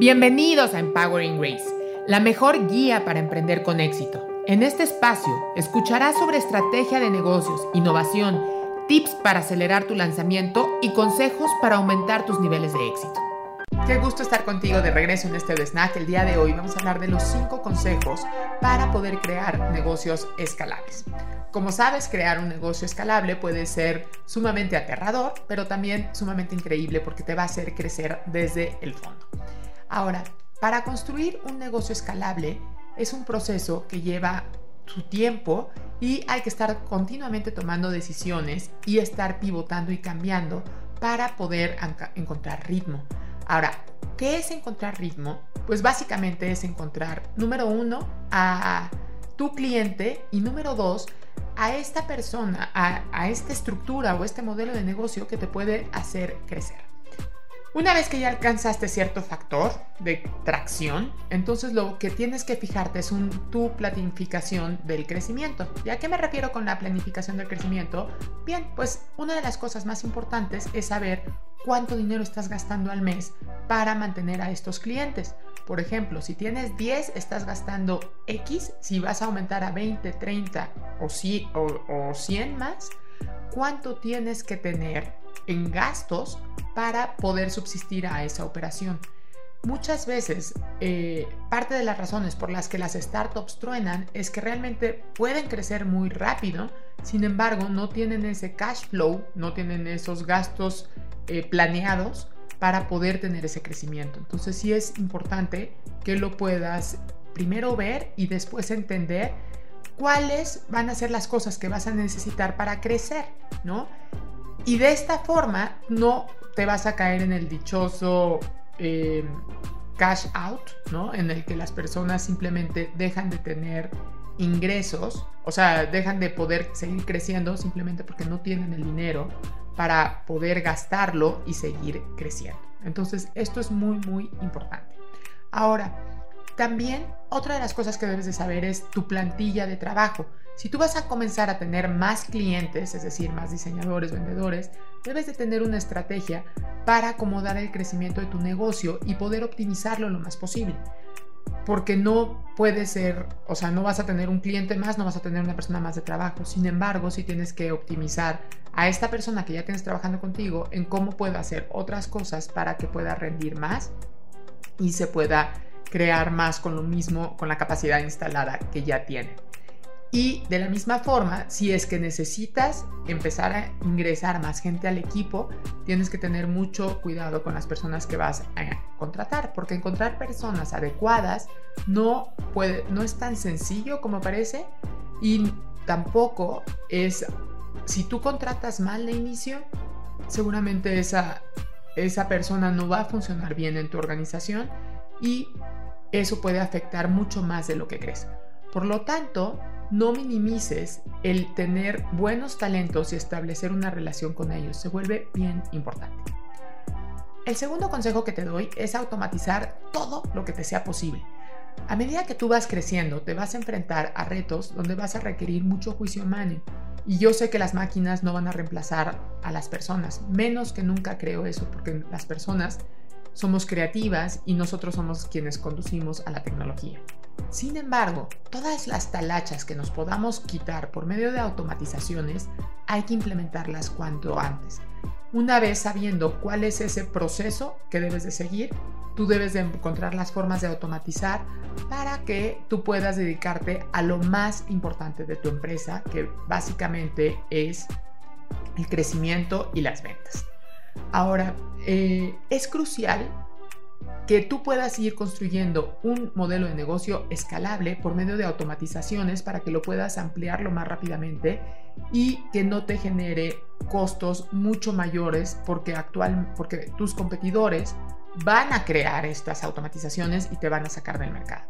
Bienvenidos a Empowering Grace, la mejor guía para emprender con éxito. En este espacio escucharás sobre estrategia de negocios, innovación, tips para acelerar tu lanzamiento y consejos para aumentar tus niveles de éxito. Qué gusto estar contigo de regreso en este Snack. El día de hoy vamos a hablar de los 5 consejos para poder crear negocios escalables. Como sabes, crear un negocio escalable puede ser sumamente aterrador, pero también sumamente increíble porque te va a hacer crecer desde el fondo. Ahora, para construir un negocio escalable es un proceso que lleva su tiempo y hay que estar continuamente tomando decisiones y estar pivotando y cambiando para poder encontrar ritmo. Ahora, ¿qué es encontrar ritmo? Pues básicamente es encontrar, número uno, a tu cliente y número dos, a esta persona, a, a esta estructura o este modelo de negocio que te puede hacer crecer. Una vez que ya alcanzaste cierto factor de tracción, entonces lo que tienes que fijarte es un, tu planificación del crecimiento. ¿Y a qué me refiero con la planificación del crecimiento? Bien, pues una de las cosas más importantes es saber cuánto dinero estás gastando al mes para mantener a estos clientes. Por ejemplo, si tienes 10, estás gastando X, si vas a aumentar a 20, 30 o, o 100 más, ¿cuánto tienes que tener en gastos para poder subsistir a esa operación. Muchas veces, eh, parte de las razones por las que las startups truenan es que realmente pueden crecer muy rápido, sin embargo, no tienen ese cash flow, no tienen esos gastos eh, planeados para poder tener ese crecimiento. Entonces sí es importante que lo puedas primero ver y después entender cuáles van a ser las cosas que vas a necesitar para crecer, ¿no? Y de esta forma no te vas a caer en el dichoso eh, cash out, ¿no? En el que las personas simplemente dejan de tener ingresos, o sea, dejan de poder seguir creciendo simplemente porque no tienen el dinero para poder gastarlo y seguir creciendo. Entonces, esto es muy, muy importante. Ahora, también otra de las cosas que debes de saber es tu plantilla de trabajo. Si tú vas a comenzar a tener más clientes, es decir, más diseñadores, vendedores, debes de tener una estrategia para acomodar el crecimiento de tu negocio y poder optimizarlo lo más posible. Porque no puede ser, o sea, no vas a tener un cliente más, no vas a tener una persona más de trabajo. Sin embargo, si tienes que optimizar a esta persona que ya tienes trabajando contigo en cómo puede hacer otras cosas para que pueda rendir más y se pueda crear más con lo mismo, con la capacidad instalada que ya tiene. Y de la misma forma, si es que necesitas empezar a ingresar más gente al equipo, tienes que tener mucho cuidado con las personas que vas a contratar, porque encontrar personas adecuadas no, puede, no es tan sencillo como parece y tampoco es, si tú contratas mal de inicio, seguramente esa, esa persona no va a funcionar bien en tu organización y eso puede afectar mucho más de lo que crees. Por lo tanto, no minimices el tener buenos talentos y establecer una relación con ellos. Se vuelve bien importante. El segundo consejo que te doy es automatizar todo lo que te sea posible. A medida que tú vas creciendo, te vas a enfrentar a retos donde vas a requerir mucho juicio humano. Y yo sé que las máquinas no van a reemplazar a las personas, menos que nunca creo eso, porque las personas somos creativas y nosotros somos quienes conducimos a la tecnología. Sin embargo, todas las talachas que nos podamos quitar por medio de automatizaciones hay que implementarlas cuanto antes. Una vez sabiendo cuál es ese proceso que debes de seguir, tú debes de encontrar las formas de automatizar para que tú puedas dedicarte a lo más importante de tu empresa, que básicamente es el crecimiento y las ventas. Ahora, eh, es crucial que tú puedas ir construyendo un modelo de negocio escalable por medio de automatizaciones para que lo puedas ampliar más rápidamente y que no te genere costos mucho mayores porque actual porque tus competidores van a crear estas automatizaciones y te van a sacar del mercado.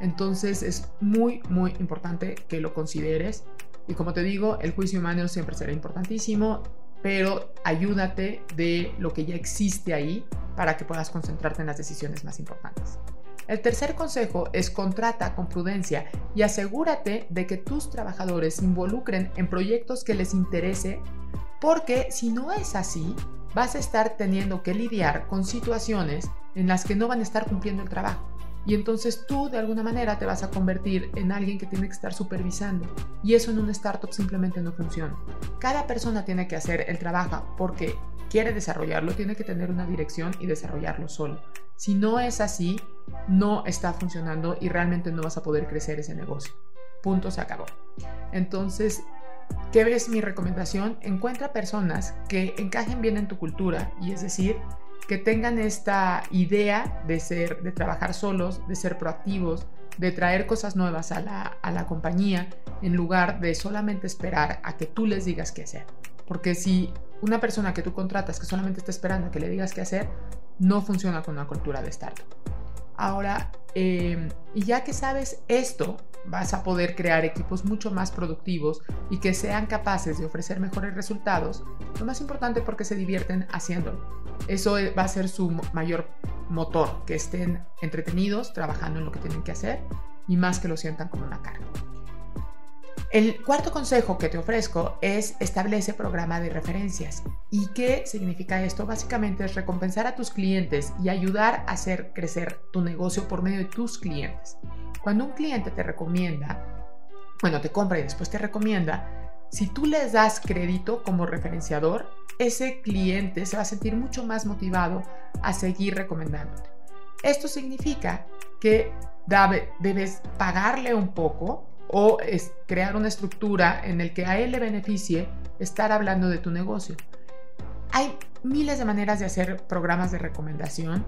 Entonces es muy muy importante que lo consideres y como te digo, el juicio humano siempre será importantísimo pero ayúdate de lo que ya existe ahí para que puedas concentrarte en las decisiones más importantes. El tercer consejo es contrata con prudencia y asegúrate de que tus trabajadores se involucren en proyectos que les interese porque si no es así, vas a estar teniendo que lidiar con situaciones en las que no van a estar cumpliendo el trabajo. Y entonces tú de alguna manera te vas a convertir en alguien que tiene que estar supervisando. Y eso en una startup simplemente no funciona. Cada persona tiene que hacer el trabajo porque quiere desarrollarlo, tiene que tener una dirección y desarrollarlo solo. Si no es así, no está funcionando y realmente no vas a poder crecer ese negocio. Punto, se acabó. Entonces, ¿qué ves mi recomendación? Encuentra personas que encajen bien en tu cultura y es decir, que tengan esta idea de ser, de trabajar solos, de ser proactivos, de traer cosas nuevas a la, a la compañía en lugar de solamente esperar a que tú les digas qué hacer. Porque si una persona que tú contratas que solamente está esperando a que le digas qué hacer, no funciona con una cultura de startup. Ahora, em, y ya que sabes esto, vas a poder crear equipos mucho más productivos y que sean capaces de ofrecer mejores resultados. Lo más importante porque se divierten haciéndolo. Eso va a ser su mayor motor, que estén entretenidos trabajando en lo que tienen que hacer y más que lo sientan como una carga. El cuarto consejo que te ofrezco es establece programa de referencias. ¿Y qué significa esto? Básicamente es recompensar a tus clientes y ayudar a hacer crecer tu negocio por medio de tus clientes. Cuando un cliente te recomienda, bueno, te compra y después te recomienda, si tú les das crédito como referenciador, ese cliente se va a sentir mucho más motivado a seguir recomendándote. Esto significa que debes pagarle un poco o es crear una estructura en el que a él le beneficie estar hablando de tu negocio. Hay miles de maneras de hacer programas de recomendación.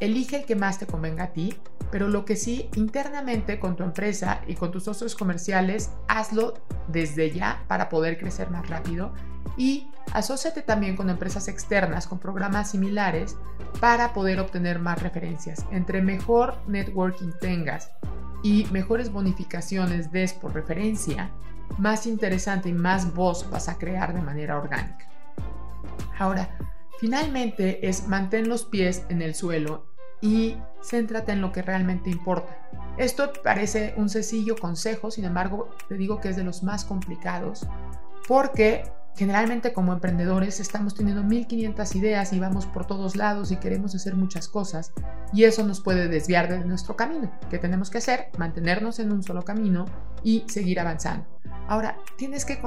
Elige el que más te convenga a ti, pero lo que sí, internamente con tu empresa y con tus socios comerciales, hazlo desde ya para poder crecer más rápido y asóciate también con empresas externas con programas similares para poder obtener más referencias. Entre mejor networking tengas y mejores bonificaciones des por referencia, más interesante y más voz vas a crear de manera orgánica. Ahora, finalmente es mantén los pies en el suelo y céntrate en lo que realmente importa. Esto parece un sencillo consejo, sin embargo, te digo que es de los más complicados porque Generalmente como emprendedores estamos teniendo 1500 ideas y vamos por todos lados y queremos hacer muchas cosas y eso nos puede desviar de nuestro camino. ¿Qué tenemos que hacer? Mantenernos en un solo camino y seguir avanzando. Ahora, tienes que,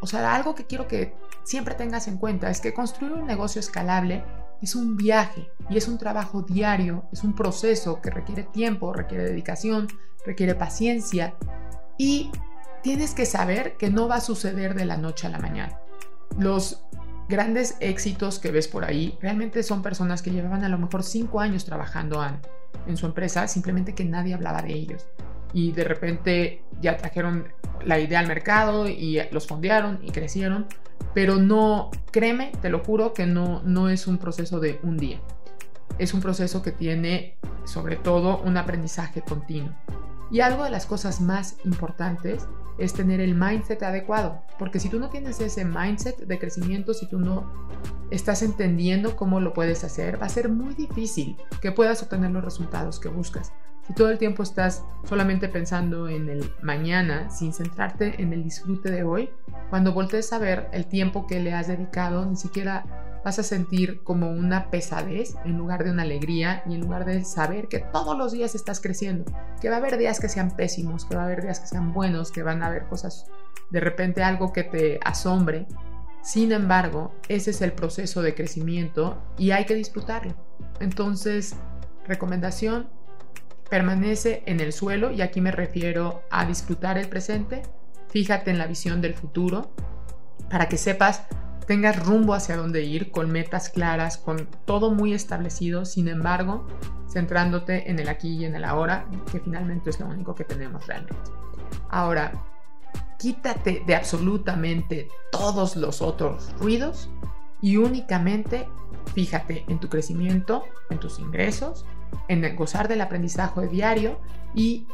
o sea, algo que quiero que siempre tengas en cuenta es que construir un negocio escalable es un viaje y es un trabajo diario, es un proceso que requiere tiempo, requiere dedicación, requiere paciencia y tienes que saber que no va a suceder de la noche a la mañana. Los grandes éxitos que ves por ahí realmente son personas que llevaban a lo mejor cinco años trabajando en su empresa, simplemente que nadie hablaba de ellos. Y de repente ya trajeron la idea al mercado y los fondearon y crecieron, pero no, créeme, te lo juro que no, no es un proceso de un día. Es un proceso que tiene sobre todo un aprendizaje continuo. Y algo de las cosas más importantes es tener el mindset adecuado, porque si tú no tienes ese mindset de crecimiento, si tú no estás entendiendo cómo lo puedes hacer, va a ser muy difícil que puedas obtener los resultados que buscas. Si todo el tiempo estás solamente pensando en el mañana sin centrarte en el disfrute de hoy, cuando voltees a ver el tiempo que le has dedicado, ni siquiera vas a sentir como una pesadez en lugar de una alegría y en lugar de saber que todos los días estás creciendo, que va a haber días que sean pésimos, que va a haber días que sean buenos, que van a haber cosas, de repente algo que te asombre. Sin embargo, ese es el proceso de crecimiento y hay que disfrutarlo. Entonces, recomendación, permanece en el suelo y aquí me refiero a disfrutar el presente, fíjate en la visión del futuro para que sepas tengas rumbo hacia dónde ir, con metas claras, con todo muy establecido, sin embargo, centrándote en el aquí y en el ahora, que finalmente es lo único que tenemos realmente. Ahora, quítate de absolutamente todos los otros ruidos y únicamente fíjate en tu crecimiento, en tus ingresos, en gozar del aprendizaje diario y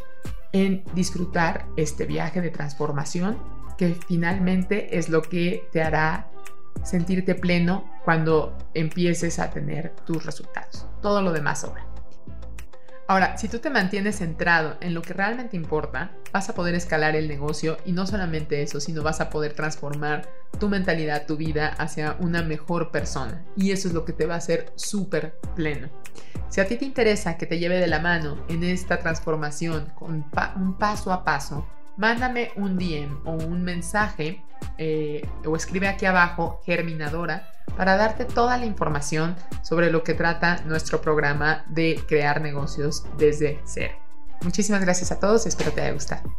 en disfrutar este viaje de transformación que finalmente es lo que te hará sentirte pleno cuando empieces a tener tus resultados. Todo lo demás sobra. Ahora, si tú te mantienes centrado en lo que realmente importa, vas a poder escalar el negocio y no solamente eso, sino vas a poder transformar tu mentalidad, tu vida hacia una mejor persona. Y eso es lo que te va a hacer súper pleno. Si a ti te interesa que te lleve de la mano en esta transformación con un paso a paso, mándame un DM o un mensaje eh, o escribe aquí abajo Germinadora para darte toda la información sobre lo que trata nuestro programa de crear negocios desde cero. Muchísimas gracias a todos, espero te haya gustado.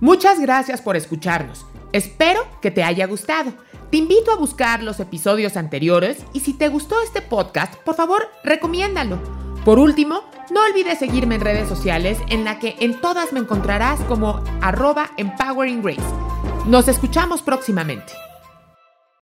Muchas gracias por escucharnos. Espero que te haya gustado. Te invito a buscar los episodios anteriores y si te gustó este podcast, por favor, recomiéndalo. Por último, no olvides seguirme en redes sociales en la que en todas me encontrarás como arroba Empowering Grace. Nos escuchamos próximamente.